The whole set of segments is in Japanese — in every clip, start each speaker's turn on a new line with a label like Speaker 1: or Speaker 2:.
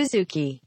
Speaker 1: Suzuki.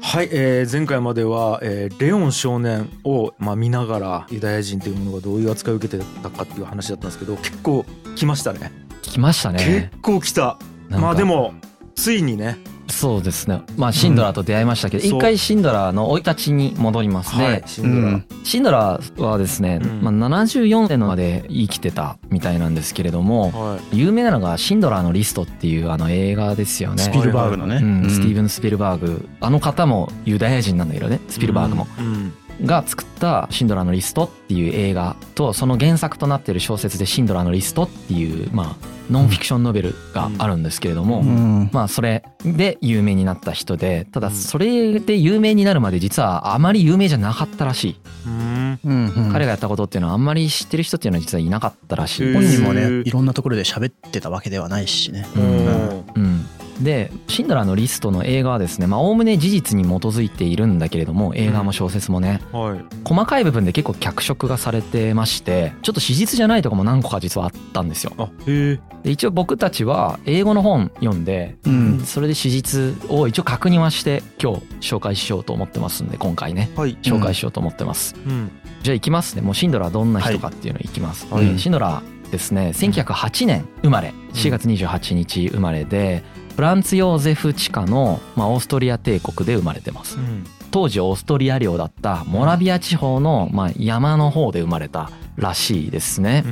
Speaker 2: はい、えー前回までは、えーレオン少年を、まあ、見ながらユダヤ人というものがどういう扱いを受けてたかっていう話だったんですけど結構来ましたね。
Speaker 3: 来ましたね。
Speaker 2: 結構来た。まあでもついにね
Speaker 3: そうですね。まあシンドラーと出会いましたけど、
Speaker 2: うん。
Speaker 3: 一回シンドラーの生い立ちに戻りますね、
Speaker 2: はいシンドラ、
Speaker 4: うん。
Speaker 3: シンドラーはですね、
Speaker 2: うん。
Speaker 3: まあ、74年まで生きてたみたいなんですけれども
Speaker 2: はい。
Speaker 3: 有名なのが「シンドラーのリスト」っていうあの映画ですよね。
Speaker 4: スピルバーグのね、
Speaker 3: うん、スティーブ
Speaker 4: ン
Speaker 3: ン・スピルバーグ。あの方もユダヤ人なんだけどねスピルバーグも、
Speaker 2: うん
Speaker 3: が作った「シンドラーのリスト」っていう映画とその原作となっている小説で「シンドラーのリスト」っていうまあノンフィクションノベルがあるんですけれども、
Speaker 4: うん。
Speaker 3: まあそれで有名になった人でただそれで有名になるまで実はあまり有名じゃなかったらしい、
Speaker 2: うん。
Speaker 4: うんうん
Speaker 3: 彼がやったことっていうのはあんまり知ってる人っていうのは実はいなかったらしい。
Speaker 4: 本人もねいろんなところで喋ってたわけではないしね。
Speaker 3: うん
Speaker 2: うん。
Speaker 3: うん、でシンドラーのリストの映画はですねまあおおむね事実に基づいているんだけれども映画も小説もね
Speaker 2: はい。
Speaker 3: 細かい部分で結構脚色がされてましてちょっと史実じゃないとこも何個か実はあったんですよ。
Speaker 2: あへえ。
Speaker 3: で一応僕たちは英語の本読んで
Speaker 4: うん。
Speaker 3: それで史実を一応確認はして今日紹介しようと思ってますんで今回ね。
Speaker 2: はい。
Speaker 3: 紹介しようと思ってます、
Speaker 2: うん。
Speaker 3: じゃあ行きますね。もうシンドラーどんな人かっていうのいきます、
Speaker 2: はい。
Speaker 3: えーシンドラーですね1908年生まれ。4月28日生まれでフランツ・ヨーゼフ地下の、まあ、オーストリア帝国で生まれてます。
Speaker 2: うん。
Speaker 3: 当時オーストリア領だったモラビア地方の、まあ、山の方で生まれたらしいですね。
Speaker 2: う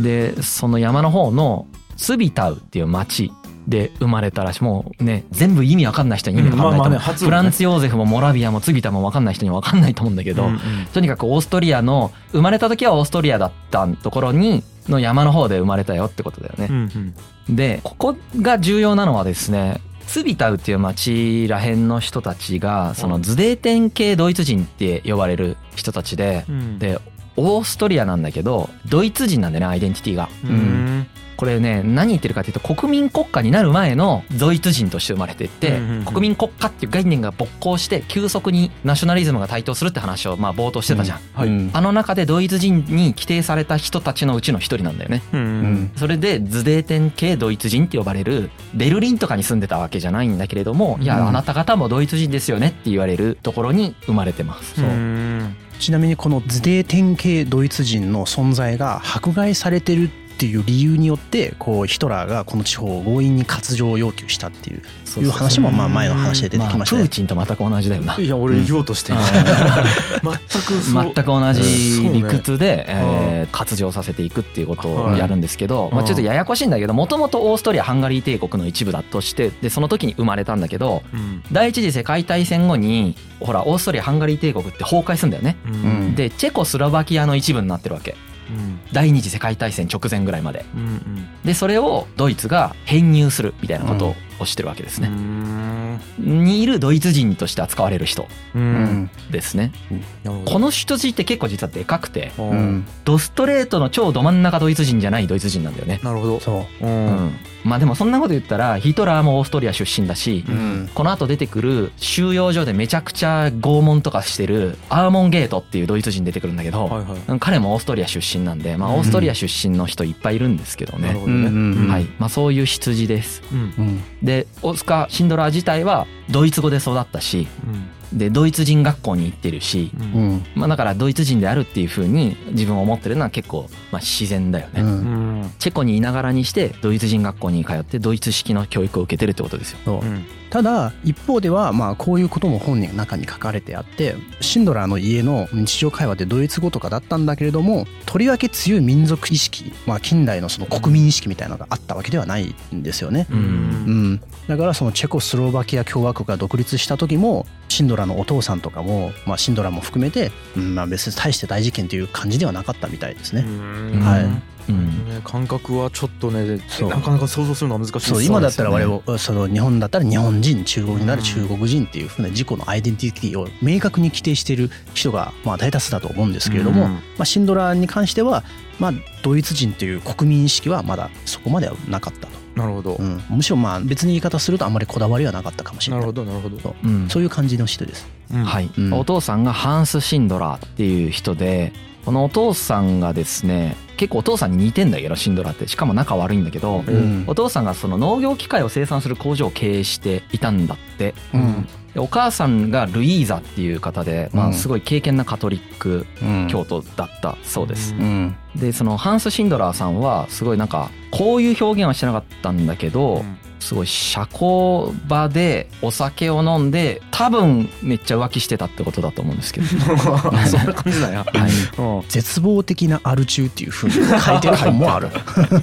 Speaker 2: ん。
Speaker 3: でその山の方のツビタウっていう町で生まれたらしい。もうね全部意味わかんない人に意味わかんないと思う、
Speaker 2: うん。まあまあね
Speaker 3: フランツ・ヨーゼフもモラビアもツビタもわかんない人にはわかんないと思うんだけど、
Speaker 2: うんうん。
Speaker 3: とにかくオーストリアの生まれた時はオーストリアだったところにの山の方で生まれたよってことだよね。
Speaker 2: うんうん
Speaker 3: でここが重要なのはですねツビタウっていう町らへんの人たちがそのズデーテン系ドイツ人って呼ばれる人たちで
Speaker 2: うん
Speaker 3: でオーストリアなんだけどドイツ人なんだよねアイデンティティが。
Speaker 2: うん
Speaker 3: これね何言ってるかというと国民国家になる前のドイツ人として生まれていって国民国家っていう概念が勃興して急速にナショナリズムが台頭するって話をまあ冒頭してたじゃん。
Speaker 2: はい。
Speaker 4: うん。
Speaker 3: あの中でドイツ人に規定された人たちのうちの一人なんだよね。
Speaker 2: う
Speaker 4: うん。ん。
Speaker 3: それでズデーテン系ドイツ人って呼ばれるベルリンとかに住んでたわけじゃないんだけれども、いや
Speaker 4: うん。
Speaker 3: あなた方もドイツ人ですよねって言われるところに生まれてます。そう
Speaker 2: うん。
Speaker 4: ちなみにこのズデーテン系ドイツ人の存在が迫害されてるっていう理由によってこうヒトラーがこの地方を強引に割譲を要求したっていう
Speaker 3: そう
Speaker 4: いう話もまあ前の話で出てきましたね。
Speaker 3: あプーチンと全く同じだよな。
Speaker 2: いや俺言おうとしてる全く
Speaker 3: 全く同じ理屈で、
Speaker 2: ね
Speaker 3: えー活用させていくっていうこと
Speaker 2: はい
Speaker 3: をやるんですけど、まあ、ちょっとややこしいんだけどもともとオーストリアハンガリー帝国の一部だとしてでその時に生まれたんだけど
Speaker 2: うん。
Speaker 3: 第一次世界大戦後にほらオーストリアハンガリー帝国って崩壊するんだよね。
Speaker 2: うん。
Speaker 4: うん
Speaker 3: でチェコスロバキアの一部になってるわけ。
Speaker 2: うん
Speaker 3: 第二次世界大戦直前ぐらいまで。
Speaker 2: うんうん。
Speaker 3: でそれをドイツが編入するみたいなことをしてるわけですね、にいるドイツ人として扱われる人ですね。この人たちって結構実はでかくてドストレートの超ど真ん中ドイツ人じゃないドイツ人なんだよね。
Speaker 2: なるほど。
Speaker 4: そう。
Speaker 2: う
Speaker 3: うん。んまあでもそんなこと言ったらヒトラーもオーストリア出身だし
Speaker 4: う、ん。
Speaker 3: この後出てくる収容所でめちゃくちゃ拷問とかしてるアーモンゲートっていうドイツ人出てくるんだけど、彼もオーストリア出身なんで、まあ、オーストリア出身の人いっぱいいるんですけどね、
Speaker 2: なる
Speaker 3: はい。まあ、そういう羊です。
Speaker 2: うん。
Speaker 4: うん
Speaker 3: でオスカー・シンドラー自体はドイツ語で育ったし
Speaker 2: うん。
Speaker 3: でドイツ人学校に行ってるし、
Speaker 2: う
Speaker 4: うん。ん
Speaker 3: まあ、だからドイツ人であるっていう風に自分を思ってるのは結構まあ自然だよね、
Speaker 4: うん。
Speaker 2: うん。
Speaker 3: チェコにいながらにしてドイツ人学校に通ってドイツ式の教育を受けてるってことですよ。
Speaker 4: う
Speaker 2: ん
Speaker 4: ただ一方ではまあこういうことも本人の中に書かれてあってシンドラーの家の日常会話でドイツ語とかだったんだけれどもとりわけ強い民族意識、まあ、近代のその国民意識みたいなのがあったわけではないんですよね。
Speaker 3: う
Speaker 2: うん。
Speaker 4: うん。ん、だからそのチェコスロバキア共和国が独立した時もシンドラーのお父さんとかも、まあ、シンドラーも含めて、うんまあ、別に大して大事件という感じではなかったみたいですね。
Speaker 2: うん。
Speaker 4: はい。
Speaker 3: うん。
Speaker 2: ね感覚はちょっとね
Speaker 4: そう。
Speaker 2: なかなか想像するのは難しいです。
Speaker 4: そう今だったら我々その日本だったら日本人中国にな
Speaker 2: うん
Speaker 4: る中国人っていうふうな自己のアイデンティティを明確に規定している人がまあ大多数だと思うんですけれども、
Speaker 2: うん
Speaker 4: まあ、シンドラーに関してはまあドイツ人という国民意識はまだそこまではなかったと。
Speaker 2: なるほど。
Speaker 4: うん、むしろまあ別に言い方するとあんまりこだわりはなかったかもしれない。
Speaker 2: なるほどなるほど。
Speaker 4: そう。
Speaker 3: うん。
Speaker 4: そういう感じの人です。
Speaker 2: うん。
Speaker 3: はい、
Speaker 4: うん。
Speaker 3: お父さんがハンス・シンドラーっていう人でこのお父さんがですね結構お父さんに似てんだけどシンドラーって。しかも仲悪いんだけど、
Speaker 2: うん。
Speaker 3: お父さんがその農業機械を生産する工場を経営していたんだって。
Speaker 4: うん。
Speaker 3: でお母さんがルイーザっていう方で、まあ、
Speaker 4: うん。
Speaker 3: すごい敬虔なカトリック
Speaker 4: うん。
Speaker 3: 教徒だったそうです。
Speaker 2: う。
Speaker 4: うん。
Speaker 3: でそのハンス・シンドラーさんはすごいなんかこういう表現はしてなかったんだけど、
Speaker 2: うん
Speaker 3: すごい社交場でお酒を飲んで多分めっちゃ浮気してたってことだと思うんですけど、
Speaker 2: そんな感じなんや
Speaker 3: はい、
Speaker 2: うん。
Speaker 4: 絶望的なアル中っていうふうに書いてる本もある。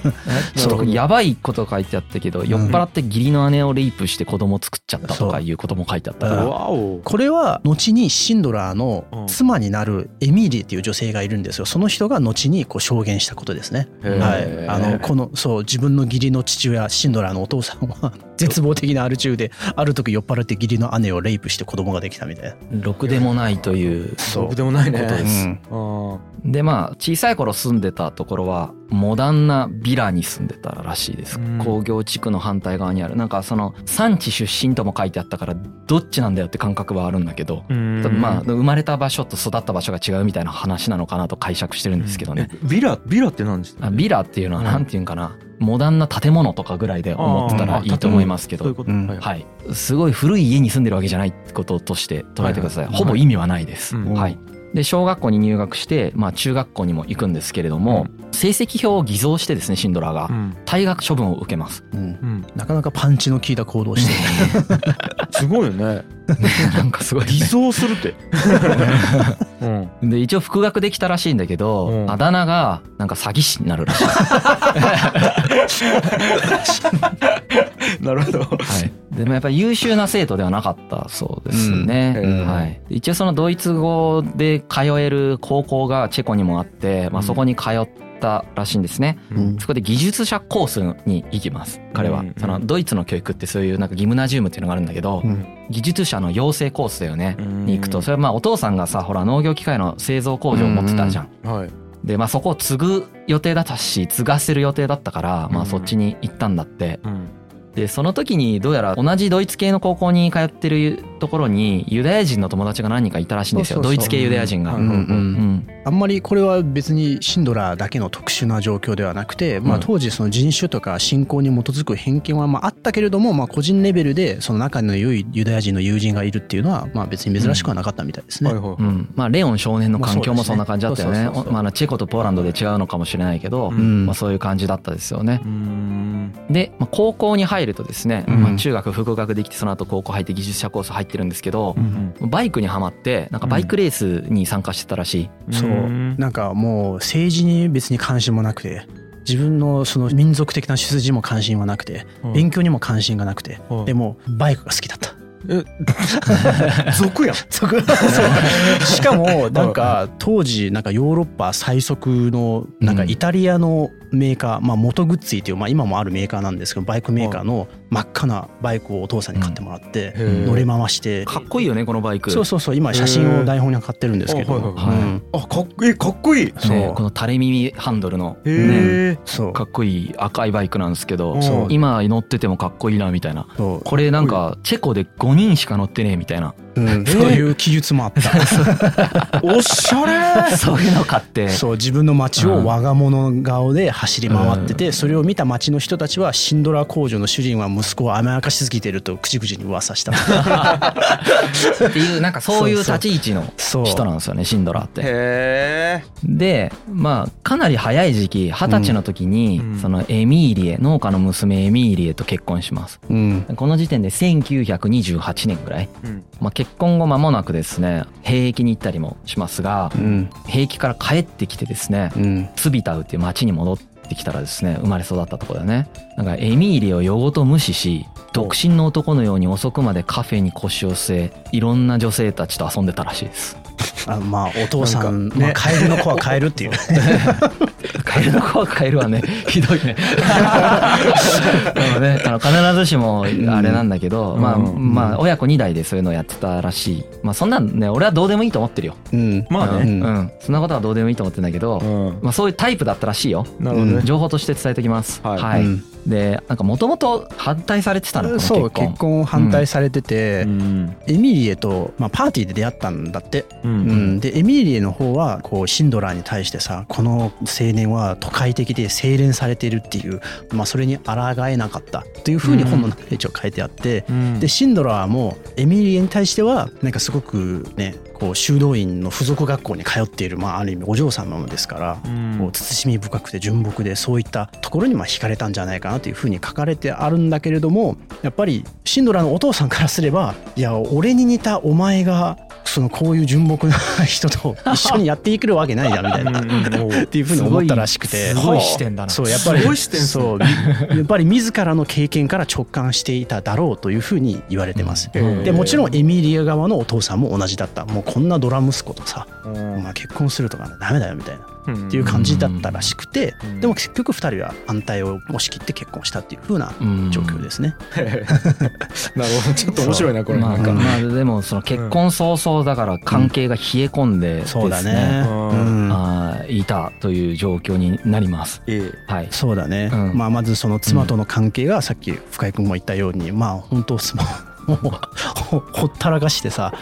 Speaker 3: そう。やばいこと書いてあったけど酔っ払って義理の姉をレイプして子供作っちゃったとかいうことも書いてあったから、
Speaker 4: これは後にシンドラーの
Speaker 2: うん
Speaker 4: 妻になるエミーリーっていう女性がいるんですよ。その人が後にこう証言したことですね。はい、あのこのそう自分の義理の父親シンドラーのお父さんは 絶望的なアル中である時酔っ払って義理の姉をレイプして子供ができたみたいな。
Speaker 3: ろくでもないという
Speaker 4: そう。
Speaker 2: 僕でもないね。
Speaker 3: ことです。
Speaker 2: うん。
Speaker 3: でまあ小さい頃住んでたところはモダンなビラに住んでたらしいです。
Speaker 2: うん。
Speaker 3: 工業地区の反対側にある。なんかその産地出身とも書いてあったからどっちなんだよって感覚はあるんだけど
Speaker 2: うん。
Speaker 3: 多分まあ生まれた場所と育った場所が違うみたいな話なのかなと解釈してるんですけどね。
Speaker 2: えビラビラって何ですか
Speaker 3: あビラっていうのは
Speaker 2: うん。
Speaker 3: なんていうんかな。モダンな建物とかぐらいで思ってたらいいと思いますけど。
Speaker 2: はい
Speaker 3: はい。すごい古い家に住んでるわけじゃないってこととして捉えてください。
Speaker 2: はい。はい
Speaker 3: ほぼ意味はないです。
Speaker 2: うん
Speaker 3: はいで小学校に入学して、まあ、中学校にも行くんですけれども、成績表を偽造してですねシンドラーが
Speaker 2: うん。
Speaker 3: 退学処分を受けます。
Speaker 4: うん。
Speaker 2: うん。
Speaker 4: なかなかパンチの効いた行動をしてる
Speaker 2: すごいよね。
Speaker 3: なんかすごい、ね。
Speaker 2: 偽、装するって。うん。
Speaker 3: で一応復学できたらしいんだけど、
Speaker 2: うん。
Speaker 3: あだ名がなんか詐欺師になるらしい、
Speaker 2: なるほど。
Speaker 3: はい、でもやっぱり優秀な生徒ではなかったそうですね、
Speaker 2: うん。うん。
Speaker 3: はい、一応そのドイツ語で通える高校がチェコにもあって、まあ、そこに通ったらしいんですね、
Speaker 4: うん。
Speaker 3: そこで技術者コースに行きます彼は、
Speaker 2: うん。
Speaker 3: そのドイツの教育ってそういうなんかギムナジウムっていうのがあるんだけど、
Speaker 4: うん。
Speaker 3: 技術者の養成コースだよね、
Speaker 2: うん
Speaker 3: に行くと。それはまあお父さんがさほら農業機械の製造工場を持ってたじゃん。
Speaker 2: はい。
Speaker 3: でまあそこを継ぐ予定だったし継がせる予定だったからま
Speaker 2: うん。
Speaker 3: あそっちに行ったんだって。
Speaker 2: うん
Speaker 3: でその時にどうやら同じドイツ系の高校に通ってるところにユダヤ人の友達が何人かいたらしいんですよ。
Speaker 4: そうそうそう。
Speaker 3: ドイツ系ユダヤ人が。
Speaker 2: う
Speaker 3: うんん。
Speaker 4: うんうん
Speaker 3: うん。
Speaker 4: あんまりこれは別にシンドラーだけの特殊な状況ではなくて、まあ、
Speaker 3: うん
Speaker 4: 当時その人種とか信仰に基づく偏見はまああったけれども、まあ、個人レベルでその中の良いユダヤ人の友人がいるっていうのはまあ別に珍しくはなかったみたいですね。
Speaker 2: はいはい
Speaker 3: うん。まあレオン少年の環境もそんな感じだったよね。
Speaker 4: まあ
Speaker 3: あチェコとポーランドで違うのかもしれないけど、
Speaker 2: うん。
Speaker 3: まあ、そういう感じだったですよね。
Speaker 2: うん。
Speaker 3: で、まあ、高校に入るとですね、
Speaker 4: うん。
Speaker 3: まあ、中学復学できてその後高校入って技術者コース入ってるんですけど
Speaker 2: う、ん
Speaker 3: バイクにはまってなんかバイクレースに参加してたらしい、
Speaker 4: そう。なんかもう政治に別に関心もなくて自分のその民族的な出自も関心はなくて
Speaker 2: うん。
Speaker 4: 勉強にも関心がなくて
Speaker 2: はい
Speaker 4: でもバイクが好きだった。
Speaker 2: え 族やん。
Speaker 4: そこそうしかもなんか当時なんかヨーロッパ最速のなんかイタリアのメーカー、まあ元グッズイっていうまあ今もあるメーカーなんですけどバイクメーカーの真っ赤なバイクをお父さんに買ってもらって
Speaker 2: うん
Speaker 4: 乗り回して。
Speaker 3: かっこいいよねこのバイク。
Speaker 4: そうそうそう今写真を台本に買ってるんですけど、
Speaker 2: はいあかっこいいかっこいい。
Speaker 4: そう。
Speaker 3: ね、この垂れ耳ハンドルの、ね、
Speaker 2: へえ
Speaker 4: そう。
Speaker 3: かっこいい赤いバイクなんですけど
Speaker 2: そう。
Speaker 3: 今乗っててもかっこいいなみたいな。これなんかチェコで5人しか乗ってねえみたいな
Speaker 4: うん。そういう記述もあった。
Speaker 2: おしゃれ。
Speaker 3: そういうの買って。
Speaker 4: そう自分の街を我が物顔で走り回っててそれを見た街の人たちはシンドラ工場の主人は息子を甘やかしすぎてると口々に噂した。
Speaker 3: っていうなんかそういう立ち位置の人なんですよねシンドラーって。
Speaker 2: へえ
Speaker 3: でまあかなり早い時期二十歳の時に、
Speaker 2: うん。
Speaker 3: そのエミーリエ農家の娘エミーリエと結婚します。
Speaker 4: うん。
Speaker 3: この時点で1928年ぐらい、
Speaker 2: うん。
Speaker 3: まあ、結婚後間もなくですね兵役に行ったりもしますが
Speaker 4: うん。
Speaker 3: 兵役から帰ってきてですね
Speaker 4: うん。
Speaker 3: ツビタウっていう町に戻ってきたらですね生まれ育ったところだねなんかエミーリエを夜ごと無視し独身の男のように遅くまでカフェに腰を据えいろんな女性たちと遊んでたらしいです
Speaker 4: あまあお父さん
Speaker 2: ね
Speaker 4: まあカエルの子はカエルっていう。
Speaker 3: カエルの子はカエルはね ひどいね。でもねあの必ずしもあれなんだけど、
Speaker 2: うん。
Speaker 3: まあ
Speaker 2: うん
Speaker 3: まあ親子2代でそういうのをやってたらしい。まあそんなんね俺はどうでもいいと思ってるよ。
Speaker 4: うん。
Speaker 3: う
Speaker 2: まあね。
Speaker 3: ん、うん。そんなことはどうでもいいと思ってんだけど、
Speaker 2: うん。
Speaker 3: まあそういうタイプだったらしいよ。
Speaker 2: なるほどね。
Speaker 3: 情報として伝えておきます。
Speaker 2: はい
Speaker 3: はい。
Speaker 4: うん
Speaker 3: でなんかもともと反対されてたの
Speaker 4: そう
Speaker 3: 婚
Speaker 4: 結婚を反対されてて、
Speaker 2: うん。
Speaker 4: エミリエと、まあ、パーティーで出会ったんだって、
Speaker 2: う
Speaker 4: うん。ん、でエミリエの方はこうシンドラーに対してさこの青年は都会的で洗練されているっていう、まあ、それに抗えなかったというふうに本の中で一応書いてあって、
Speaker 2: うん。
Speaker 4: でシンドラーもエミリエに対してはなんかすごくねこう修道院の付属学校に通っている、まあ、ある意味お嬢様ですから、
Speaker 2: うん。
Speaker 4: こう慎み深くて純朴でそういったところにまあ惹かれたんじゃないかなというふうに書かれてあるんだけれどもやっぱりシンドラーのお父さんからすればいや俺に似たお前がそのこういう純朴な人と一緒にやっていけるわけないじゃんみたいな。っていうふうに思ったらしくて。
Speaker 3: すごい視点だな。
Speaker 4: そうやっぱりそうやっぱり 自らの経験から直感していただろうというふうに言われてます。
Speaker 2: うん。
Speaker 4: でもちろんエミリア側のお父さんも同じだった。もうこんなドラ息子とさ、
Speaker 2: うん。
Speaker 4: まあ、結婚するとかねダメだよみたいな
Speaker 2: うん。
Speaker 4: っていう感じだったらしくて
Speaker 2: うん。
Speaker 4: でも結局2人は反対を押し切って結婚したっていう風な
Speaker 3: うん。
Speaker 4: 状況ですね。
Speaker 2: なるほど。ちょっと面白いなこれ。
Speaker 3: まあ、
Speaker 2: なんか。
Speaker 3: まあでもその結婚早々だから関係が冷え込んでですね、
Speaker 4: そうだね。
Speaker 2: うん。
Speaker 4: うん。
Speaker 3: あーいたという状況になります。
Speaker 2: ええ。
Speaker 3: はい。
Speaker 4: そうだね、
Speaker 3: うん。
Speaker 4: まあまずその妻との関係がさっき深井君も言ったようにまあ本当スマも うほほったらかしてさ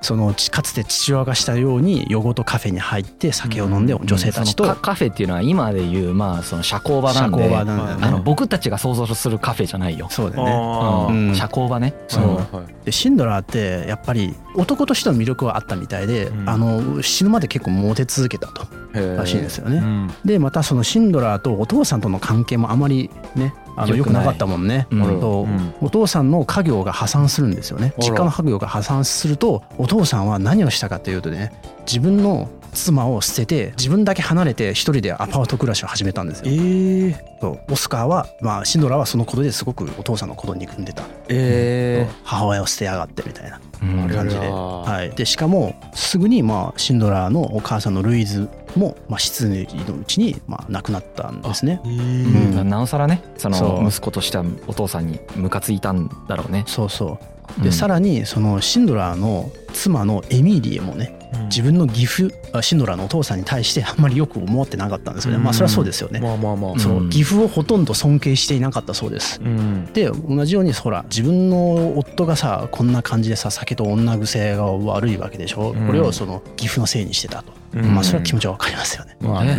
Speaker 4: そのちかつて父親がしたように夜ごとカフェに入って酒を飲んで女性たちと。
Speaker 3: そのカカフェっていうのは今でいうまあその社交場なんで。
Speaker 4: 社交場なんね。
Speaker 3: あの僕たちが想像するカフェじゃないよ。
Speaker 4: そうだよね。
Speaker 2: あ
Speaker 3: うん。
Speaker 4: うん。
Speaker 3: 社交場ね。
Speaker 4: そう。
Speaker 3: うん。
Speaker 2: はい
Speaker 4: でシンドラーってやっぱり男としての魅力はあったみたいで、
Speaker 2: うん。
Speaker 4: あの死ぬまで結構モテ続けたと。らしいんですよね。
Speaker 2: うん。
Speaker 4: でまたそのシンドラーとお父さんとの関係もあまりねあの
Speaker 3: 良くな
Speaker 4: かったもんね。
Speaker 3: うん。
Speaker 4: と
Speaker 2: うん。
Speaker 4: お父さんの家業が破産するんですよね。実家の家業が破産するとお父さんは何をしたかというとね自分の妻を捨てて自分だけ離れて一人でアパート暮らしを始めたんですよ。
Speaker 2: ええ。
Speaker 4: そう。オスカーは、まあ、シンドラーはそのことですごくお父さんのことを憎んでた。
Speaker 2: え
Speaker 4: 母親を捨てやがってみたいな。
Speaker 3: うん
Speaker 4: 感じで,、はい、でしかもすぐに、まあ、シンドラーのお母さんのルイズも、まあ、失意のうちに、まあ、亡くなったんですね。
Speaker 2: ええ
Speaker 4: うん。
Speaker 3: なおさらねその息子としてはお父さんにムカついたんだろうね。
Speaker 4: そうそう。で、
Speaker 3: うん。
Speaker 4: さらにそのシンドラーの妻のエミリエもね自分の義父あシンドラーのお父さんに対してあんまりよく思ってなかったんですよね、まあそれはそうですよね、
Speaker 2: まあまあまあ。
Speaker 3: うん。
Speaker 4: そう義父をほとんど尊敬していなかったそうです。
Speaker 2: うん。
Speaker 4: で同じようにほら自分の夫がさこんな感じでさ酒と女癖が悪いわけでしょ、
Speaker 2: うん。
Speaker 4: これをその義父のせいにしてたと、
Speaker 2: うん。
Speaker 4: まあそれは気持ちはわかりますよね、
Speaker 2: まあね。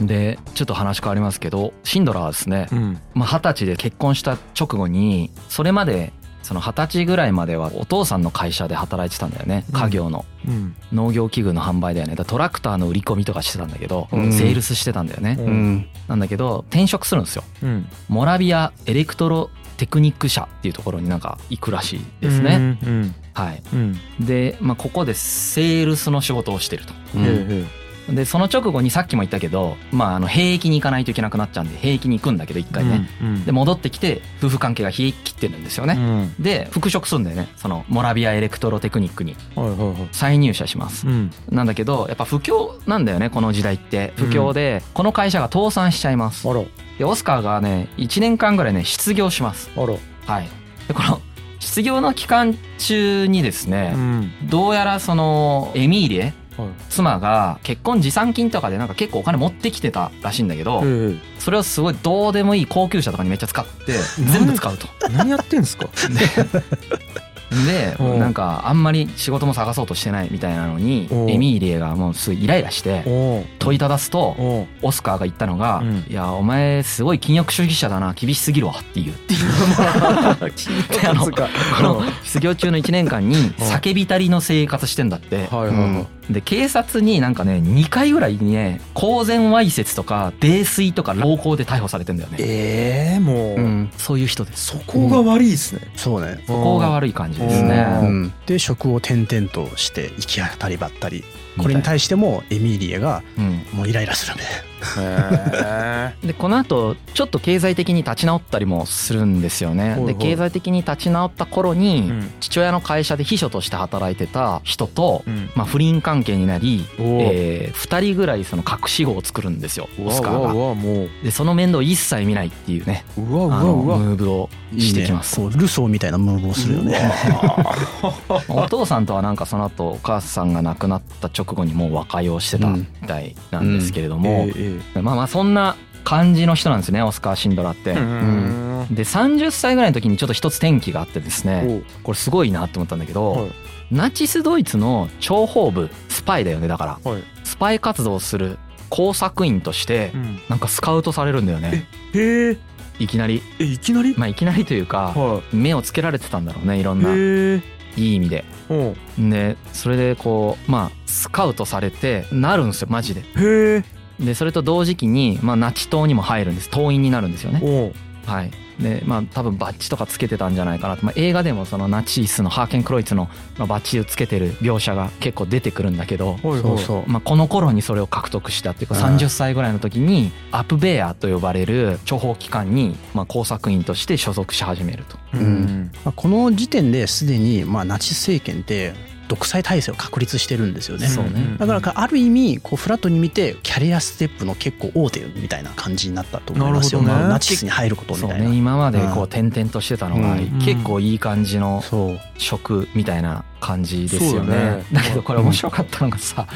Speaker 3: でちょっと話変わりますけどシンドラーはですね
Speaker 2: うん。
Speaker 3: まあ二十歳で結婚した直後にそれまでその二十歳ぐらいまではお父さんの会社で働いてたんだよね。家業の。
Speaker 2: うん。
Speaker 3: 農業器具の販売だよね。だトラクターの売り込みとかしてたんだけど、
Speaker 4: うん。
Speaker 3: セールスしてたんだよね、
Speaker 2: う
Speaker 4: うん。
Speaker 3: なんだけど転職するんですよ。
Speaker 2: うん。
Speaker 3: モラビアエレクトロテクニック社っていうところになんか行くらしいですね、
Speaker 2: うん
Speaker 3: はい。
Speaker 2: うん。
Speaker 3: で、まあ、ここでセールスの仕事をしてるとでその直後にさっきも言ったけど、まあ、あの兵役に行かないといけなくなっちゃうんで兵役に行くんだけど一
Speaker 2: え
Speaker 3: 回ね、
Speaker 2: うん
Speaker 3: で戻ってきて夫婦関係が冷え切ってるんですよね、
Speaker 2: うん。
Speaker 3: で復職するんだよね。そのモラビアエレクトロテクニックに。再入社します。
Speaker 2: うん。
Speaker 3: なんだけどやっぱ不況なんだよねこの時代って。不況でこの会社が倒産しちゃいます。
Speaker 2: あら。
Speaker 3: でオスカーがね1年間ぐらいね失業します。はい。でこの失業の期間中にですね
Speaker 2: うん。
Speaker 3: どうやらそのエミーリエ
Speaker 2: はい
Speaker 3: 妻が結婚持参金とかでなんか結構お金持ってきてたらしいんだけどそれをすごいどうでもいい高級車とかにめっちゃ使って全部使うと。
Speaker 2: 何やってんすか？
Speaker 3: で
Speaker 2: うん。
Speaker 3: なんかあんまり仕事も探そうとしてないみたいなのに
Speaker 2: う。ん
Speaker 3: エミーリエがもうすごいイライラして
Speaker 2: お
Speaker 3: 問いただすとオスカーが言ったのが
Speaker 2: うん「
Speaker 3: いやお前すごい禁欲主義者だな厳しすぎるわ」っていうっていう。
Speaker 2: 聞い
Speaker 3: たやつ
Speaker 2: か。
Speaker 3: この失業中の1年間に酒浸りの生活してんだってで警察になんかね2回ぐらいにね公然わいせつとか泥酔とか暴行で逮捕されてんだよね、
Speaker 2: ええもう、
Speaker 3: うん、そういう人です。
Speaker 2: そこが悪いですね、
Speaker 4: そうね。
Speaker 3: そこが悪い感じですね。
Speaker 2: う
Speaker 4: うん、で職を転々として行き当たりばったりこれに対してもエミリエが
Speaker 3: うん。
Speaker 4: もうイライラするね
Speaker 2: へ
Speaker 3: でこの後ちょっと経済的に立ち直ったりもするんですよね。
Speaker 2: ほいほい
Speaker 3: で経済的に立ち直った頃に、
Speaker 2: うん。
Speaker 3: 父親の会社で秘書として働いてた人と、
Speaker 2: うん。
Speaker 3: まあ、不倫関係になり、え2人ぐらいその隠し子を作るんですよオスカーが。でその面倒一切見ないっていうね
Speaker 2: うわう
Speaker 3: あの
Speaker 2: わ。うわ
Speaker 3: ムーブをしてきます。
Speaker 4: いいね。ルソーみたいなムーブをするよね。
Speaker 3: お父さんとはなんかその後お母さんが亡くなった直後にもう和解をしてたみたいなんですけれども、
Speaker 2: ええ
Speaker 3: まあまあそんな感じの人なんですねオスカー・シンドラーって。
Speaker 2: うん。
Speaker 3: で30歳ぐらいの時にちょっと一つ転機があってですねこれすごいなって思ったんだけど、
Speaker 2: はい。
Speaker 3: ナチスドイツの諜報部スパイだよねだから。
Speaker 2: はい。
Speaker 3: スパイ活動をする工作員として
Speaker 2: うん。
Speaker 3: なんかスカウトされるんだよね。
Speaker 2: へえ。
Speaker 3: いきなり。
Speaker 2: えいきなり？
Speaker 3: まあいきなりというか
Speaker 2: は
Speaker 3: 目をつけられてたんだろうねいろん
Speaker 2: い
Speaker 3: ないい意味で。でそれでこうまあスカウトされてなるんですよマジで。でそれと同時期に、まあ、ナチ党にも入るんです。党員になるんですよねはい。でまあ多分バッジとかつけてたんじゃないかなと、まあ、映画でもそのナチスのハーケン・クロイツのまあバッジをつけてる描写が結構出てくるんだけど、
Speaker 4: そうそう。
Speaker 3: まあ、この頃にそれを獲得したっていうか
Speaker 4: うん
Speaker 3: 30歳ぐらいの時にアップベアと呼ばれる諜報機関にまあ工作員として所属し始めると。
Speaker 2: うん。
Speaker 4: まあこの時点ですでにまあナチス政権って独裁体制を確立してるんですよね。
Speaker 3: ね。
Speaker 4: だからある意味こうフラットに見てキャリアステップの結構大手みたいな感じになったと思いますよ、
Speaker 2: ね。
Speaker 4: まあナチスに入ることみたいな。
Speaker 3: ね。今までこ
Speaker 4: う
Speaker 3: うん。転々としてたのが
Speaker 4: うん。
Speaker 3: 結構いい感じの職みたいな感じですよね。
Speaker 2: ね。
Speaker 3: だけどこれ面白かったのがさ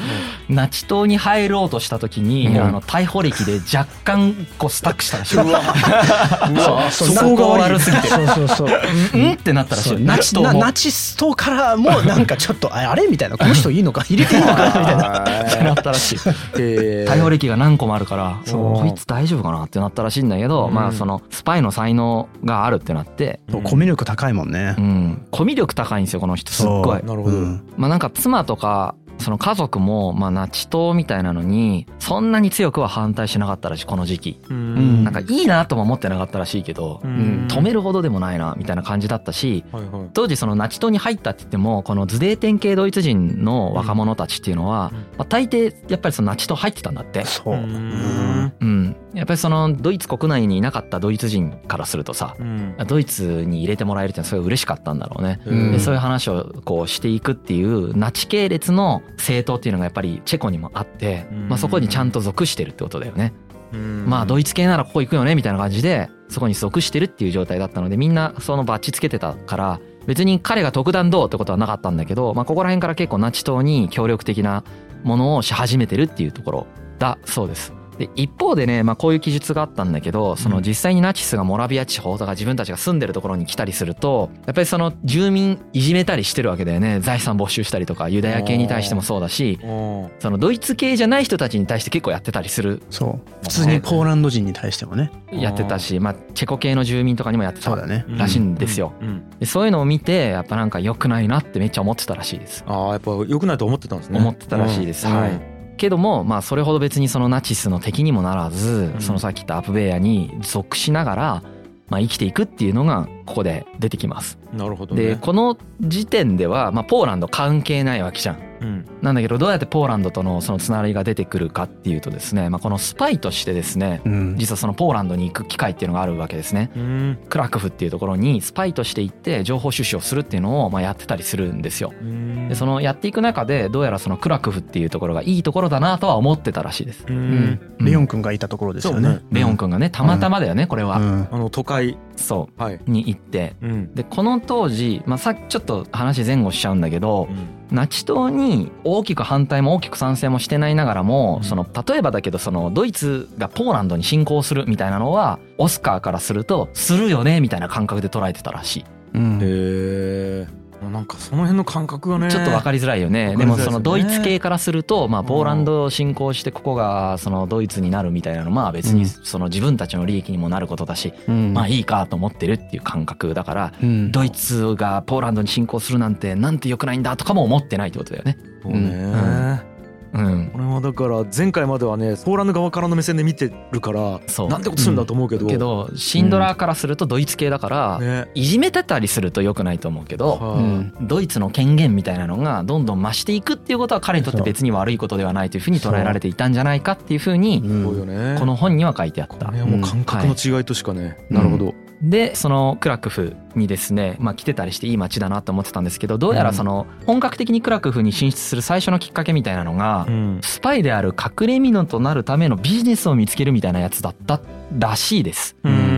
Speaker 3: ナチ党に入ろうとした時に
Speaker 4: うん。
Speaker 3: あの逮捕歴で若干こうスタックしたらしい。
Speaker 4: そう。
Speaker 3: そこが悪すぎて。
Speaker 4: そうそうそう。
Speaker 3: うんうんってなったらしい。ナチ党
Speaker 4: ナチス党からもなんかちょっとああれみたいな。この人いいのか？入れていいのか？なみたいな。
Speaker 3: ってなったらしい。
Speaker 2: へえ
Speaker 3: 逮捕歴が何個もあるからこいつ大丈夫かなってなったらしいんだけど、
Speaker 2: うん。
Speaker 3: まあそのスパイの才能があるってなって、
Speaker 4: コミュ力高いもんね。
Speaker 3: う。ん、コミュ力高いんですよこの人。すっごい
Speaker 4: そう。
Speaker 2: なるほど
Speaker 4: うん
Speaker 3: まあなんか妻とかその家族もまあナチ党みたいなのにそんなに強くは反対しなかったらしいこの時期。
Speaker 2: うん
Speaker 3: なんかいいなとも思ってなかったらしいけど、
Speaker 2: う
Speaker 3: うんん止めるほどでもないなみたいな感じだったし
Speaker 2: はいはい
Speaker 3: 当時そのナチ党に入ったって言ってもこのズデーテン系ドイツ人の若者たちっていうのは、
Speaker 2: うん
Speaker 3: まあ、大抵やっぱりそのナチ党入ってたんだって。
Speaker 4: そう。
Speaker 2: う
Speaker 4: うん
Speaker 2: ん
Speaker 3: うん、やっぱりそのドイツ国内にいなかったドイツ人からするとさ
Speaker 2: うん
Speaker 3: ドイツに入れてもらえるっていうのはすごい嬉しかったんだろうね。
Speaker 4: うん
Speaker 3: でそういう話をこうしていくっていうナチ系列の政党っていうのがやっぱりチェコにもあって、
Speaker 2: うん
Speaker 3: まあ、そこにちゃんと属してるってことだよね。
Speaker 2: うん
Speaker 3: まあドイツ系ならここ行くよねみたいな感じでそこに属してるっていう状態だったのでみんなそのバッジつけてたから別に彼が特段どうってことはなかったんだけど、まあ、ここら辺から結構ナチ党に協力的なものをし始めてるっていうところだそうです。で一方でね、まあ、こういう記述があったんだけどその実際にナチスがモラビア地方とか自分たちが住んでるところに来たりするとやっぱりその住民いじめたりしてるわけだよね財産没収したりとかユダヤ系に対してもそうだし
Speaker 2: うん
Speaker 3: そのドイツ系じゃない人たちに対して結構やってたりする
Speaker 4: そう。普通にポーランド人に対してもね。
Speaker 3: やってたし、まあ、チェコ系の住民とかにもやってた
Speaker 4: そうだね。
Speaker 3: らしいんですよ。
Speaker 2: うん
Speaker 3: でそういうのを見てやっぱなんか良くないなってめっちゃ思ってたらしいです。
Speaker 2: ああやっぱ良くないと思ってたんですね
Speaker 3: 思ってたらしいです。
Speaker 2: うん
Speaker 3: はい。けどもまあそれほど別にそのナチスの敵にもならず、
Speaker 2: うん。
Speaker 3: そのさっき言ったアップベイヤに属しながら、まあ、生きていくっていうのがここで出てきます。
Speaker 2: なるほどね
Speaker 3: でこの時点では、まあ、ポーランド関係ないわけじゃん。
Speaker 2: うん
Speaker 3: なんだけどどうやってポーランドとのそのつながりが出てくるかっていうとですね、まあ、このスパイとしてですね
Speaker 4: うん。
Speaker 3: 実はそのポーランドに行く機会っていうのがあるわけですね。
Speaker 2: うん
Speaker 3: クラクフっていうところにスパイとして行って情報収集をするっていうのをまあやってたりするんですよ。
Speaker 2: うん
Speaker 3: でそのやっていく中でどうやらそのクラクフっていうところがいいところだなとは思ってたらしいです。
Speaker 2: う
Speaker 4: うんん。レオン君がいたところですよね
Speaker 2: ね。
Speaker 3: レオン君がねたまたまだよねこれは。
Speaker 4: うん。
Speaker 2: あの都会
Speaker 3: そ
Speaker 2: はい、
Speaker 3: うに行って。
Speaker 2: うん
Speaker 3: でこの当時、まあ、さっきちょっと話前後しちゃうんだけどナチ党に大きく反対も大きく賛成もしてないながらも、
Speaker 2: うん
Speaker 3: その例えばだけどそのドイツがポーランドに侵攻するみたいなのはオスカーからするとするよねみたいな感覚で捉えてたらしい。
Speaker 4: うん
Speaker 2: へえなんかその辺の感覚がね。
Speaker 3: ちょっと分かりづらいよね。
Speaker 2: ね。
Speaker 3: でもそのドイツ系からすると、まあポーランドを侵攻してここがそのドイツになるみたいなのまあ別に
Speaker 4: うん。
Speaker 3: その自分たちの利益にもなることだし、
Speaker 4: うん。
Speaker 3: まあいいかと思ってるっていう感覚だから、
Speaker 4: うん
Speaker 3: ドイツがポーランドに侵攻するなんてなんて良くないんだとかも思ってないってことだよね。
Speaker 2: そうね、
Speaker 3: うんうん。
Speaker 2: これはだから前回まではねポーランド側からの目線で見てるから
Speaker 3: そう。
Speaker 2: なんてことするんだと思うけど、
Speaker 3: けどシンドラーからするとドイツ系だから、
Speaker 2: ね。
Speaker 3: いじめてたりすると良くないと思うけど、
Speaker 2: はあ
Speaker 4: うん。
Speaker 3: ドイツの権限みたいなのがどんどん増していくっていうことは彼にとって別に悪いことではないというふうに捉えられていたんじゃないかっていうふうにこの本には書いてあった。
Speaker 2: こ。れはもう感覚の違いとしかね、なるほど、
Speaker 3: でそのクラクフにですね、まあ、来てたりしていい街だなと思ってたんですけどどうやらその本格的にクラクフに進出する最初のきっかけみたいなのが
Speaker 2: うん。
Speaker 3: スパイである隠れ蓑となるためのビジネスを見つけるみたいなやつだったらしいです。
Speaker 2: うん
Speaker 3: うん、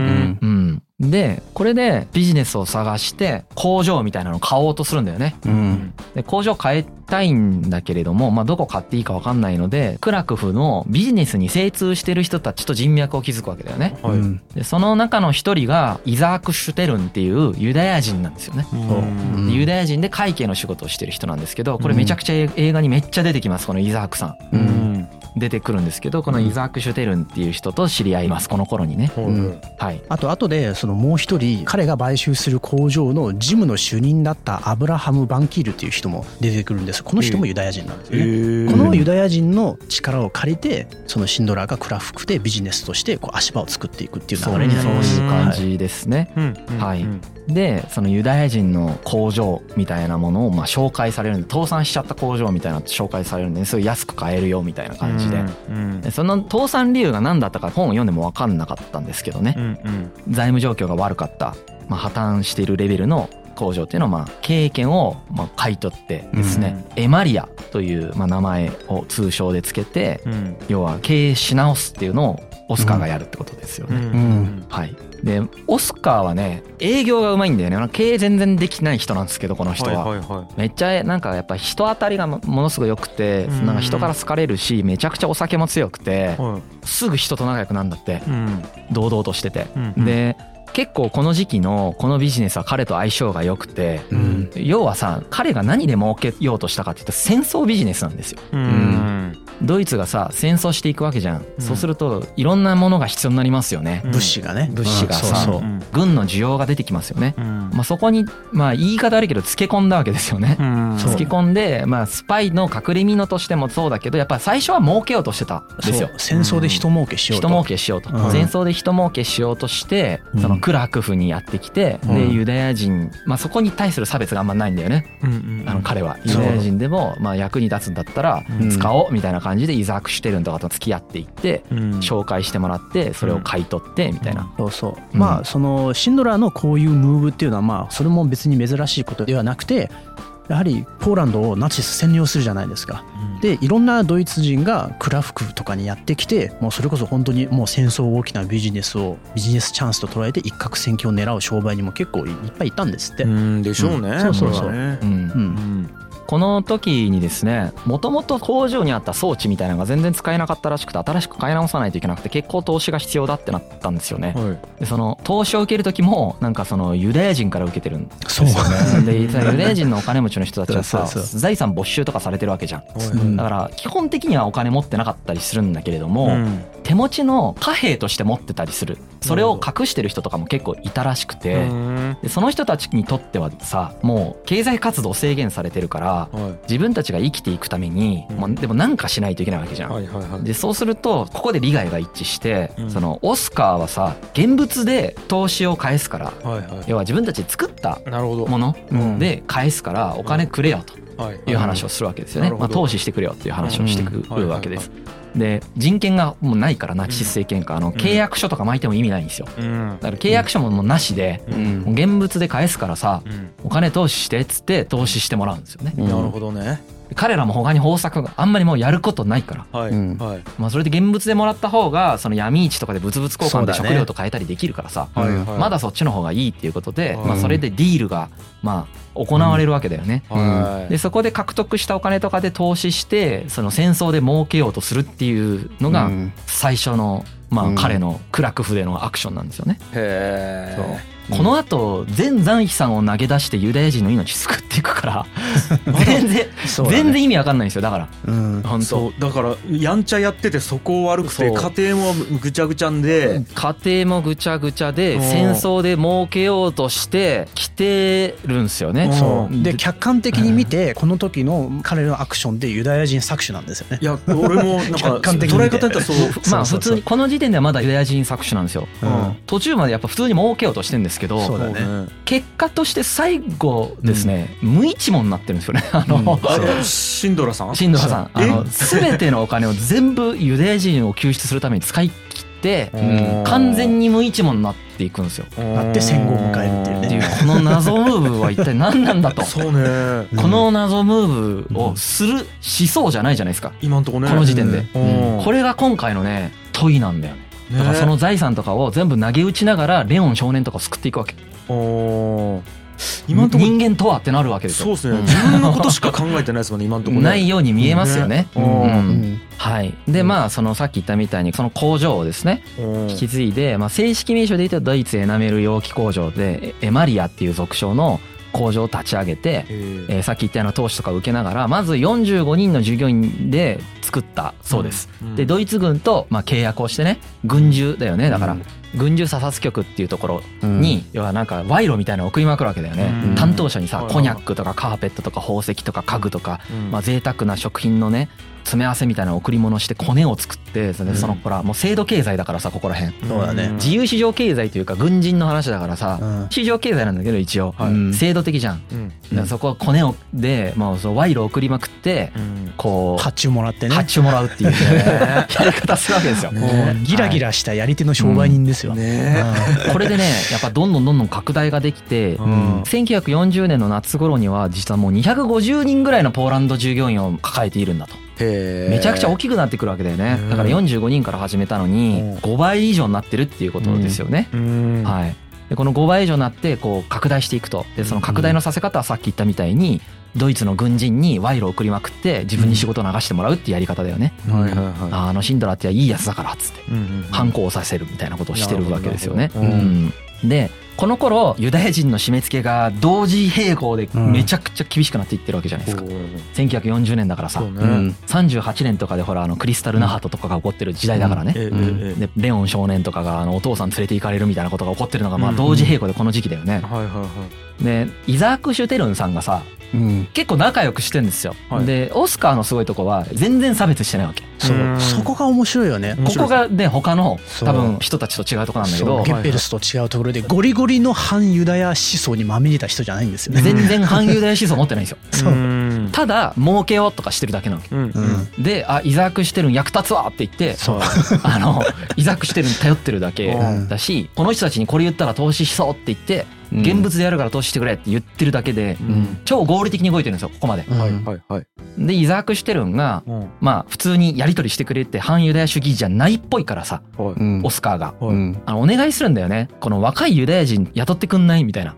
Speaker 3: でこれでビジネスを探して工場みたいなのを買おうとするんだよね。
Speaker 4: うん。
Speaker 3: で工場変えたいんだけれども、まあ、どこ買っていいか分かんないのでクラクフのビジネスに精通してる人たちと人脈を築くわけだよね。
Speaker 2: はい。
Speaker 4: うん。
Speaker 3: でその中の一人がイザーク・シュテルンっていうユダヤ人なんですよね。
Speaker 2: うん。
Speaker 3: でユダヤ人で会計の仕事をしてる人なんですけどこれめちゃくちゃ映画にめっちゃ出てきますこのイザークさん。
Speaker 2: う
Speaker 4: うんん
Speaker 3: 出てくるんですけどこのイザーク・シュテルンっていう人と知り合いますこの頃にね。
Speaker 2: はい
Speaker 3: はい、
Speaker 4: あと後でそのもう一人彼が買収する工場の事務の主任だったアブラハム・バンキールっていう人も出てくるんですこの人もユダヤ人なんですよね。
Speaker 2: え
Speaker 4: このユダヤ人の力を借りてそのシンドラーがクラフクでビジネスとしてこう足場を作っていくっていう流れになります。
Speaker 3: そういう感じですね。
Speaker 2: うん
Speaker 3: はい
Speaker 2: うん
Speaker 3: でそのユダヤ人の工場みたいなものをまあ紹介されるんで倒産しちゃった工場みたいなの紹介されるんですごい安く買えるよみたいな感じで。
Speaker 2: うん
Speaker 3: でその倒産理由が何だったか本を読んでも分かんなかったんですけどね
Speaker 2: うんうん
Speaker 3: 財務状況が悪かった、まあ、破綻しているレベルの工場っていうのをまあ経営権をまあ買い取ってですね、エマリアというまあ名前を通称でつけて
Speaker 2: うん。
Speaker 3: 要は経営し直すっていうのをオスカーがやるってことですよね。
Speaker 2: うん。
Speaker 3: はい、でオスカーはね営業がうまいんだよね。経営全然できない人なんですけどこの人は。
Speaker 2: はいはいは
Speaker 3: めっちゃなんかやっぱ人当たりがものすごい良くて
Speaker 2: うん。
Speaker 3: なんか人から好かれるしめちゃくちゃお酒も強くて
Speaker 2: いはい。
Speaker 3: すぐ人と仲良くなんだって。
Speaker 2: うん。
Speaker 3: 堂々としてて。
Speaker 2: うん。
Speaker 3: で結構この時期のこのビジネスは彼と相性が良くて
Speaker 4: うん。
Speaker 3: 要はさ彼が何で儲けようとしたかっていうと戦争ビジネスなんですよ。
Speaker 2: うん
Speaker 3: ドイツがさ戦争していくわけじゃん。
Speaker 2: うん。
Speaker 3: そうするといろんなものが必要になりますよね。
Speaker 2: うん。
Speaker 4: 物資がね。
Speaker 3: 物資がさ
Speaker 4: うん。そうそう。
Speaker 2: うん
Speaker 3: 軍の需要が出てきますよね。
Speaker 2: うん。
Speaker 3: まあそこにまあ言い方悪いけどつけ込んだわけですよね。つけ込んでまあスパイの隠れ蓑としてもそうだけどやっぱ最初は儲けようとしてた。んですよ
Speaker 4: 戦争で人儲けしようと。
Speaker 3: 人儲けしようと、
Speaker 4: うん。
Speaker 3: 戦争で人儲けしようとして、
Speaker 4: うん。
Speaker 3: そのクラクフにやってきて、
Speaker 4: うん。
Speaker 3: でユダヤ人、まあ、そこに対する差別があんまないんだよね、
Speaker 2: うんうん
Speaker 3: あの彼は。ユダヤ人でもまあ役に立つんだったら
Speaker 2: うん。
Speaker 3: 使おうみたいな感じでイザーク・シュテルンとかと付き合っていって
Speaker 2: うん。
Speaker 3: 紹介してもらってそれを買い取ってみたいな、
Speaker 4: そうそう、
Speaker 3: うん。
Speaker 4: まあそのシンドラーのこういうムーブっていうのはまあそれも別に珍しいことではなくてやはりポーランドをナチス占領するじゃないですか。でいろんなドイツ人がクラフクとかにやってきてもうそれこそ本当にもう戦争を大きなビジネスをビジネスチャンスと捉えて一攫千金を狙う商売にも結構いっぱいいたんですって。
Speaker 2: うん。でしょうね。
Speaker 4: うん。そうそうそう。
Speaker 2: ね。
Speaker 3: うん。
Speaker 4: う
Speaker 2: うんん
Speaker 3: この時にですねもともと工場にあった装置みたいなのが全然使えなかったらしくて新しく買い直さないといけなくて結構投資が必要だってなったんですよね。
Speaker 2: はい。
Speaker 3: でその投資を受ける時もなんかそのユダヤ人から受けてるんです
Speaker 4: そう
Speaker 3: よね。でユダヤ人のお金持ちの人たちはさ
Speaker 4: そうそう
Speaker 3: 財産没収とかされてるわけじゃん。だから基本的にはお金持ってなかったりするんだけれども、
Speaker 2: うん
Speaker 3: 手持ちの貨幣として持ってたりする。それを隠してる人とかも結構いたらしくて、
Speaker 2: うん
Speaker 3: でその人たちにとってはさもう経済活動制限されてるから
Speaker 2: は
Speaker 3: 自分たちが生きていくために、
Speaker 2: うん。
Speaker 3: まあ、でも何かしないといけないわけじゃん。
Speaker 2: いはいはいはい。
Speaker 3: でそうするとここで利害が一致して、
Speaker 2: うん。
Speaker 3: そのオスカーはさ現物で投資を返すから。
Speaker 2: はいは
Speaker 3: 要は自分たちで作ったもの
Speaker 4: うん。
Speaker 3: で返すからお金くれよと
Speaker 2: はい。
Speaker 3: いう話をするわけですよね、まあ、投資してくれよっていう話をしてく
Speaker 2: うん。
Speaker 3: るわけです。で人権がもうないからナチス政権下。あの契約書とか巻いても意味ないんですよ。
Speaker 2: うん。
Speaker 3: だから契約書ももうなしで現物で返すからさ
Speaker 2: うん。
Speaker 3: お金投資してっつって投資してもらうんですよね。
Speaker 4: うん。
Speaker 2: なるほどね
Speaker 3: 彼らも他に方策があんまりもうやることないから。
Speaker 2: はい
Speaker 4: うん。
Speaker 2: はい。
Speaker 3: まあ、それで現物でもらった方がその闇市とかで物々交換で食料と変えたりできるからさ、
Speaker 2: はいはい。
Speaker 3: まだそっちの方がいいっていうことで、
Speaker 2: うん
Speaker 3: まあ、それでディールがまあ行われるわけだよね。
Speaker 2: はい。
Speaker 3: でそこで獲得したお金とかで投資してその戦争で儲けようとするっていうのが
Speaker 4: うん。
Speaker 3: 最初のまあ
Speaker 4: うん。
Speaker 3: 彼のクラクフでのアクションなんですよね。
Speaker 2: へえ
Speaker 3: この後全財産を投げ出してユダヤ人の命救っていくから 全然全然意味わかんないんですよ。だから
Speaker 4: うん。
Speaker 3: 本当。
Speaker 2: そう。だからやんちゃやっててそこ悪くて家庭もぐちゃぐちゃんで
Speaker 3: 家庭もぐちゃぐちゃで
Speaker 2: うん。
Speaker 3: 戦争で儲けようとして来てるんですよね。
Speaker 4: そう。で
Speaker 3: で
Speaker 4: 客観的に見てこの時の彼のアクションでユダヤ人搾取なんですよね。
Speaker 2: いや俺もなんか
Speaker 4: 客観的に見て。
Speaker 2: 捉え方やったらそう。
Speaker 3: まあ普通にこの時点ではまだユダヤ人搾取なんですよ。
Speaker 4: うん。
Speaker 3: 途中までやっぱ普通に儲けようとしてるんですけど
Speaker 4: ね
Speaker 3: 結果として最後ですね、無一文になってるんですよね。あの、
Speaker 4: うん
Speaker 2: シンドラさん？
Speaker 3: シンドラさん、あ
Speaker 2: え？
Speaker 3: の、すべてのお金を全部ユダヤ人を救出するために使い切って、
Speaker 2: うん
Speaker 3: 完全に無一文になっていくんですよ。
Speaker 4: なって戦後を迎えるっていうね
Speaker 3: っていう、この謎ムーブは一体何なんだと。
Speaker 2: そうね
Speaker 3: この謎ムーブをするしそうじゃないじゃないですか。
Speaker 2: 今んとこね
Speaker 3: この時点で。
Speaker 2: うん
Speaker 3: これが今回のね、問いなんだよね。だからその財産とかを全部投げ打ちながらレオン少年とかを救っていくわけ。
Speaker 2: おー。今のところ
Speaker 3: 人間とはってなるわけですよ。
Speaker 2: そうですね。自分のことしか考えてないですもんね今のところね。
Speaker 3: ないように見えますよね。
Speaker 2: うん。
Speaker 3: うん
Speaker 4: うん。
Speaker 3: はい、でまあそのさっき言ったみたいにその工場をですね
Speaker 2: うん
Speaker 3: 引き継いで、まあ、正式名称で言うとドイツエナメル容器工場でエエマリアっていう属省の工場を立ち上げて、
Speaker 2: え
Speaker 3: えーさっき言ったような投資とかを受けながらまず45人の従業員で作ったそうです。
Speaker 2: うん
Speaker 3: でドイツ軍とまあ契約をしてね軍需だよね。だから
Speaker 2: うん。
Speaker 3: 軍需査察局っていうところ
Speaker 4: うん。
Speaker 3: に要はなんか賄賂みたいなのを送りまくるわけだよね。
Speaker 2: うん。
Speaker 3: 担当者にさコニャックとかカーペットとか宝石とか家具とか
Speaker 2: うん。
Speaker 3: まあ贅沢な食品のね詰め合わせみたいな贈り物してコネを作ってその
Speaker 2: うん。
Speaker 3: ほらもう制度経済だからさここら辺。
Speaker 4: そうだね。
Speaker 3: 自由市場経済というか軍人の話だからさ
Speaker 4: うん。
Speaker 3: 市場経済なんだけど一応。制度的じゃん。そこはコネをでもうその賄賂を送りまくって
Speaker 2: うん。
Speaker 3: こう
Speaker 4: 発注もらってね。
Speaker 3: 発注もらうっていうね。やり方するわけですよ。
Speaker 4: ギラギラしたやり手の商売人ですよ。
Speaker 2: ね。
Speaker 3: これでねやっぱどんどんどんどん拡大ができて
Speaker 2: うん。
Speaker 3: 1940年の夏頃には実はもう250人ぐらいのポーランド従業員を抱えているんだとめちゃくちゃ大きくなってくるわけだよね。
Speaker 2: うん。
Speaker 3: だから45人から始めたのに
Speaker 4: うん。
Speaker 3: 5倍以上になってるっていうことですよね。
Speaker 2: うん。
Speaker 3: はい、でこの5倍以上になってこう拡大していくと。でその拡大のさせ方はさっき言ったみたいにドイツの軍人に賄賂を送りまくって自分に仕事を流してもらうっていうやり方だよね。
Speaker 2: はいはいはい。
Speaker 3: あのシンドラっていいやつだからっつって
Speaker 2: うんうん
Speaker 3: 反抗させるみたいなことをしてるわけですよね。うん。でこの頃ユダヤ人の締め付けが同時並行で
Speaker 4: うん。
Speaker 3: めちゃくちゃ厳しくなっていってるわけじゃないですか。
Speaker 2: ほう
Speaker 3: 1940年だからさ。
Speaker 2: ね。
Speaker 4: うん
Speaker 3: 38年とかでほらあのクリスタル・ナハトとかが起こってる時代だからね。
Speaker 2: ええ
Speaker 4: うん。
Speaker 2: ええ
Speaker 3: でレオン少年とかがあのお父さん連れて行かれるみたいなことが起こってるのがまあ
Speaker 2: うん
Speaker 3: 同時並行でこの時期だよね。
Speaker 2: はいはいはい。
Speaker 3: でイザーク・シュテルンさんがさ
Speaker 4: うん。
Speaker 3: 結構仲良くしてんですよ。
Speaker 2: はい。
Speaker 3: でオスカーのすごいとこは全然差別してないわけ。
Speaker 4: そう。
Speaker 2: う。ん。
Speaker 4: そこが面白いよね。
Speaker 3: ここがね他の多分人たちと違うとこなんだけど。
Speaker 4: ゲッペルスと違うところでゴリゴリの反ユダヤ思想にまみれた人じゃないんですよね。
Speaker 3: 全然反ユダヤ思想持ってないんですよ。
Speaker 4: そう。
Speaker 2: うん。
Speaker 3: ただ儲けようとかしてるだけなわけ。
Speaker 2: うん。
Speaker 4: う
Speaker 2: うん。
Speaker 4: ん
Speaker 3: であイザーク・シュテルン役立つわって言って
Speaker 4: そう。
Speaker 3: あのイザーク・シュテルンに頼ってるだけ
Speaker 2: うん。
Speaker 3: だしこの人たちにこれ言ったら投資しそうって言って
Speaker 4: うん
Speaker 3: 現物でやるから投資してくれって言ってるだけで
Speaker 2: うん。
Speaker 3: 超合理的に動いてるんですよここまで。
Speaker 4: うん。
Speaker 2: はいはいはい。
Speaker 3: でイザーク・シュテルンが
Speaker 2: うん。
Speaker 3: まあ普通にやり取りしてくれって反ユダヤ主義じゃないっぽいからさオスカーが。あのお願いするんだよね。この若いユダヤ人雇ってくんないみたいな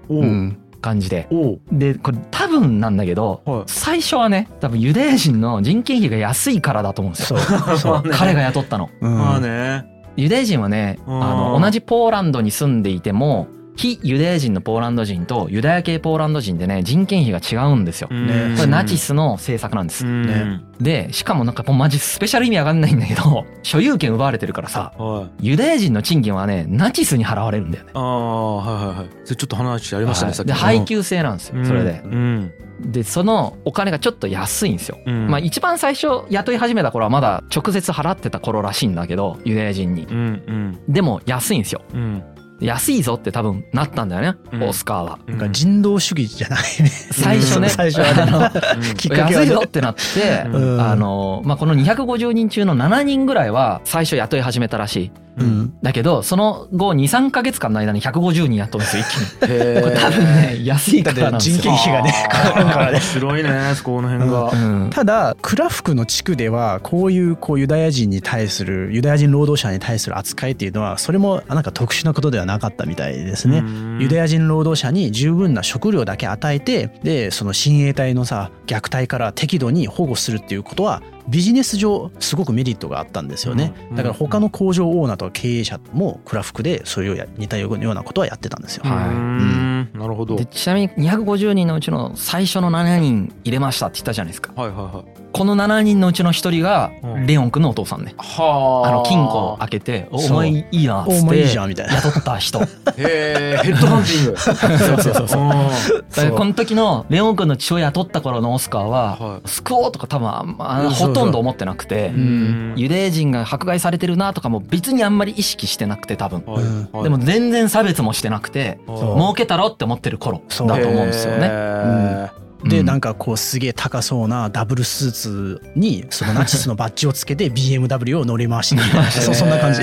Speaker 3: 感じで。でこれ多分なんだけど
Speaker 2: はい。
Speaker 3: 最初はね多分ユダヤ人の人件費が安いからだと思うんですよ。彼が雇ったの。
Speaker 4: うん。
Speaker 2: まあね。
Speaker 3: ユダヤ人はねあ
Speaker 2: うん。
Speaker 3: の同じポーランドに住んでいても非ユダヤ人のポーランド人とユダヤ系ポーランド人でね人件費が違うんですよ。
Speaker 4: ね。
Speaker 3: これナチスの政策なんです。
Speaker 2: ね。
Speaker 3: でしかもなんかもうマジスペシャル意味わかんないんだけど 所有権奪われてるからさ
Speaker 2: はい。
Speaker 3: ユダヤ人の賃金はねナチスに払われるんだよね。
Speaker 2: ああはいはいはい。それちょっと話ありましたねさっき
Speaker 3: はいで配給制なんですよそれで。
Speaker 2: うん。
Speaker 3: でそのお金がちょっと安いんですよ。
Speaker 2: うん。
Speaker 3: まあ一番最初雇い始めた頃はまだ直接払ってた頃らしいんだけどユダヤ人に。
Speaker 2: うんうん。
Speaker 3: でも安いんですよ。
Speaker 2: うん
Speaker 3: 安いぞって多分なったんだよね
Speaker 2: うん。
Speaker 3: オスカーは。
Speaker 2: うん。
Speaker 4: なんか人道主義じゃないね。
Speaker 3: 最初ね。
Speaker 4: 最初はね。
Speaker 3: あの
Speaker 4: きっかけ
Speaker 3: 安いぞってなって
Speaker 2: うん。
Speaker 3: あのまあこの250人中の7人ぐらいは最初雇い始めたらしい
Speaker 4: うん。
Speaker 3: だけどその後23か月間の間に150人雇うんですよ一気に。
Speaker 2: へ
Speaker 3: これ多分ね安いからなん
Speaker 4: 人件費がねかかるからね。
Speaker 2: 面白いねそこの辺が。
Speaker 3: うん。
Speaker 4: ただクラフクの地区ではこういうこうユダヤ人に対するユダヤ人労働者に対する扱いっていうのはそれもなんか特殊なことではなかったみたいですね。ユダヤ人労働者に十分な食料だけ与えてでその親衛隊のさ虐待から適度に保護するっていうことはビジネス上すごくメリットがあったんですよね。
Speaker 2: うん
Speaker 4: だから他の工場オーナーとか経営者もクラフクでそういうや似たようなことはやってたんですよ。
Speaker 2: う
Speaker 3: はい。
Speaker 2: んなるほど。
Speaker 3: でちなみに250人のうちの最初の7人入れましたって言ったじゃないですか。
Speaker 2: はいはいはい。
Speaker 3: この7人のうちの1人が
Speaker 2: うん。
Speaker 3: レオン君のお父さんね。
Speaker 2: は
Speaker 3: あ。の金庫を開けて「お前いいな」っつっ
Speaker 4: お前いいじ
Speaker 3: て
Speaker 4: ゃんみたいな。
Speaker 3: 雇った人。
Speaker 2: へえヘッドハンティング。そうそうそうそう。
Speaker 3: この時のレオン君の父親雇った頃のオスカーは
Speaker 2: は
Speaker 3: 救おうとか多分あんま
Speaker 4: そうそう
Speaker 3: ほとんど思ってなくて
Speaker 4: うん。
Speaker 3: ユダヤ人が迫害されてるなとかも別にあんまり意識してなくて多分。
Speaker 2: はい。
Speaker 3: でも全然差別もしてなくて
Speaker 2: そう
Speaker 3: 儲けたろって思ってる頃だと思うんですよね。
Speaker 2: へ
Speaker 4: で
Speaker 3: うん。
Speaker 4: なんかこうすげえ高そうなダブルスーツにそのナチスのバッジをつけて BMW を乗り回してる
Speaker 2: ー。
Speaker 4: そうそんな感じ。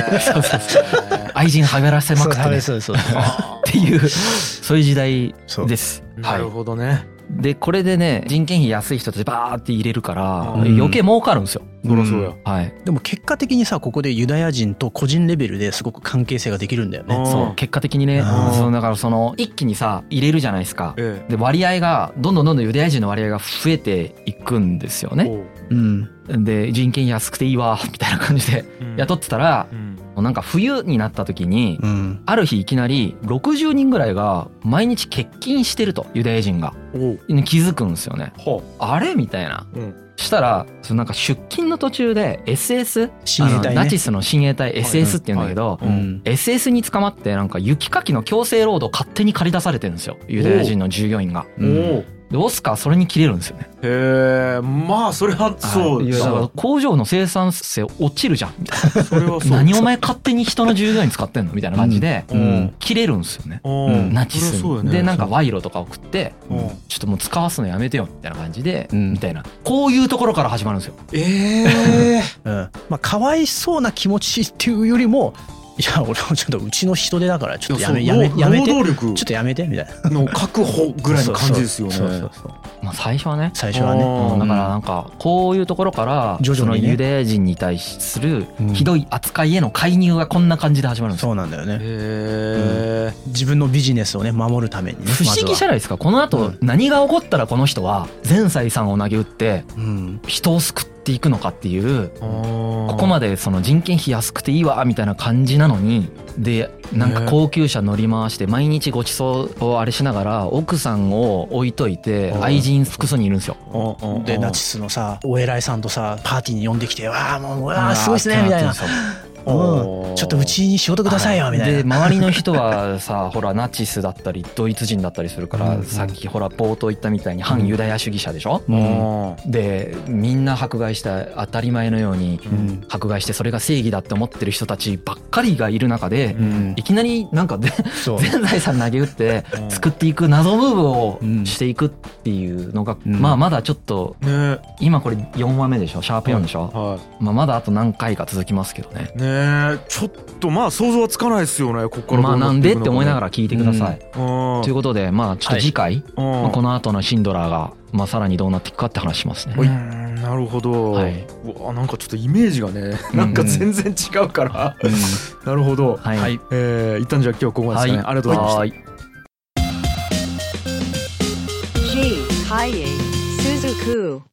Speaker 3: 愛人はべらせまくってね。っ
Speaker 4: そうそうそう。
Speaker 3: ていうそういう時代です。
Speaker 2: なるほどね。
Speaker 3: でこれでね人件費安い人たちバーって入れるから
Speaker 2: うん
Speaker 3: 余計儲かるんですよ。
Speaker 2: うや。
Speaker 3: はい。
Speaker 4: でも結果的にさここでユダヤ人と個人レベルですごく関係性ができるんだよね
Speaker 3: そう結果的にねそうだからその一気にさ入れるじゃないですか。
Speaker 2: え
Speaker 3: で割合がどんどんどんどんユダヤ人の割合が増えていくんですよ
Speaker 2: え。
Speaker 3: ね。
Speaker 2: おう
Speaker 4: うん
Speaker 3: で人件費安くていいわみたいな感じで
Speaker 2: うん
Speaker 3: 雇ってたら
Speaker 2: うん
Speaker 3: なんか冬になった時に
Speaker 4: うん。
Speaker 3: ある日いきなり60人ぐらいが毎日欠勤してるとユダヤ人が。気づくんですよね。
Speaker 2: は
Speaker 3: あれ？みたいな。
Speaker 2: うん。
Speaker 3: したらそのなんか出勤の途中で SS
Speaker 4: 親衛隊ね。
Speaker 3: ナチスの親衛隊 SS って言うんだけど、
Speaker 2: はい。
Speaker 4: うん、
Speaker 3: SS に捕まってなんか雪かきの強制労働勝手に借り出されてるんですよ。ユダヤ人の従業員が。でオスカーそれに切れるんですよね。
Speaker 2: へえまあそれはそう
Speaker 3: いやだから工場の生産性落ちるじゃん。みたい
Speaker 2: それはそう。
Speaker 3: な。何お前勝手に人の従業員使ってんのみたいな感じで
Speaker 2: うん。うん。
Speaker 3: 切れるんですよね。
Speaker 2: うん。
Speaker 3: ナチス
Speaker 2: ね。
Speaker 3: でなんか賄賂とか送って
Speaker 2: うん。
Speaker 3: ちょっともう使わすのやめてよみたいな感じで、
Speaker 4: うん。
Speaker 3: みたいな。こういうところから始まるんですよ。
Speaker 2: ええ
Speaker 4: うん、まあかわいそうな気持ちっていうよりもいや俺もちょっとうちの人手だからちょっとやめやめやめて
Speaker 2: 労働力
Speaker 4: ちょっとやめてみたいな。
Speaker 2: の確保ぐらいの感じですよね。
Speaker 4: そうそうそう。そう
Speaker 3: まあ最初はね。
Speaker 4: 最初はね。
Speaker 3: うん。だからなんかこういうところから
Speaker 4: 徐々にね。
Speaker 3: そのユダヤ人に対する
Speaker 4: うん。
Speaker 3: ひどい扱いへの介入がこんな感じで始まるんですよ。
Speaker 4: そうなんだよね。
Speaker 2: へえ
Speaker 4: 自分のビジネスをね守るためにね。
Speaker 3: 不思議じゃ
Speaker 4: ゃ
Speaker 3: ないですか。この後
Speaker 4: うん。
Speaker 3: 何が起こったらこの人は全財産を投げ打って
Speaker 4: うん。
Speaker 3: 人を救っていくのかっていうこ
Speaker 2: こ
Speaker 3: こまでその人件費安くていいわみたいな感じなのにでなんか高級車乗り回して毎日ごちそうをあれしながら奥さんを置いといて
Speaker 4: うん
Speaker 3: 愛人複数にいるんですよ。
Speaker 4: でナチスのさお偉いさんとさパーティーに呼んできて「わあもううわあすごいっすね」みたいなうん。ちょっとうちに仕事くださいよみたい
Speaker 3: で
Speaker 4: な。
Speaker 3: 周りの人はさ ほらナチスだったりドイツ人だったりするから、
Speaker 4: うん。
Speaker 3: さっきほら冒頭言ったみたいに反ユダヤ主義者でしょ、
Speaker 4: うん。
Speaker 3: でみんな迫害した当たり前のように
Speaker 4: うん。
Speaker 3: 迫害してそれが正義だって思ってる人たちばっかりがいる中で、
Speaker 4: うん。
Speaker 3: いきなりなんか全財産投げ打って
Speaker 2: うん。
Speaker 3: 作っていく謎ムーブを
Speaker 4: うん
Speaker 3: していくっていうのが、
Speaker 4: うん。
Speaker 3: まあまだちょっと
Speaker 2: ね。
Speaker 3: 今これ4話目でしょ？シャープ4でしょ、
Speaker 2: は
Speaker 3: まあ、まだあと何回か続きますけどね。
Speaker 2: いちょっとまあ想像はつかないですよねここから
Speaker 3: まあなんでって思いなが
Speaker 2: ら
Speaker 3: ら聞いてください。
Speaker 2: と
Speaker 3: ということでまあちょっと次回、まあこの後のシンドラーが、まあ、さらにどうなっていくかって話しますね。
Speaker 2: うん。なるほど、
Speaker 3: はい。う
Speaker 2: わなんかちょっとイメージがねなんか全然違うから、なるほど、
Speaker 3: はい、
Speaker 4: はい。
Speaker 2: えー、一旦じゃあ今日はここまでですかね、ありがとうございました。
Speaker 3: はい。
Speaker 1: G. Kaye Suzuku.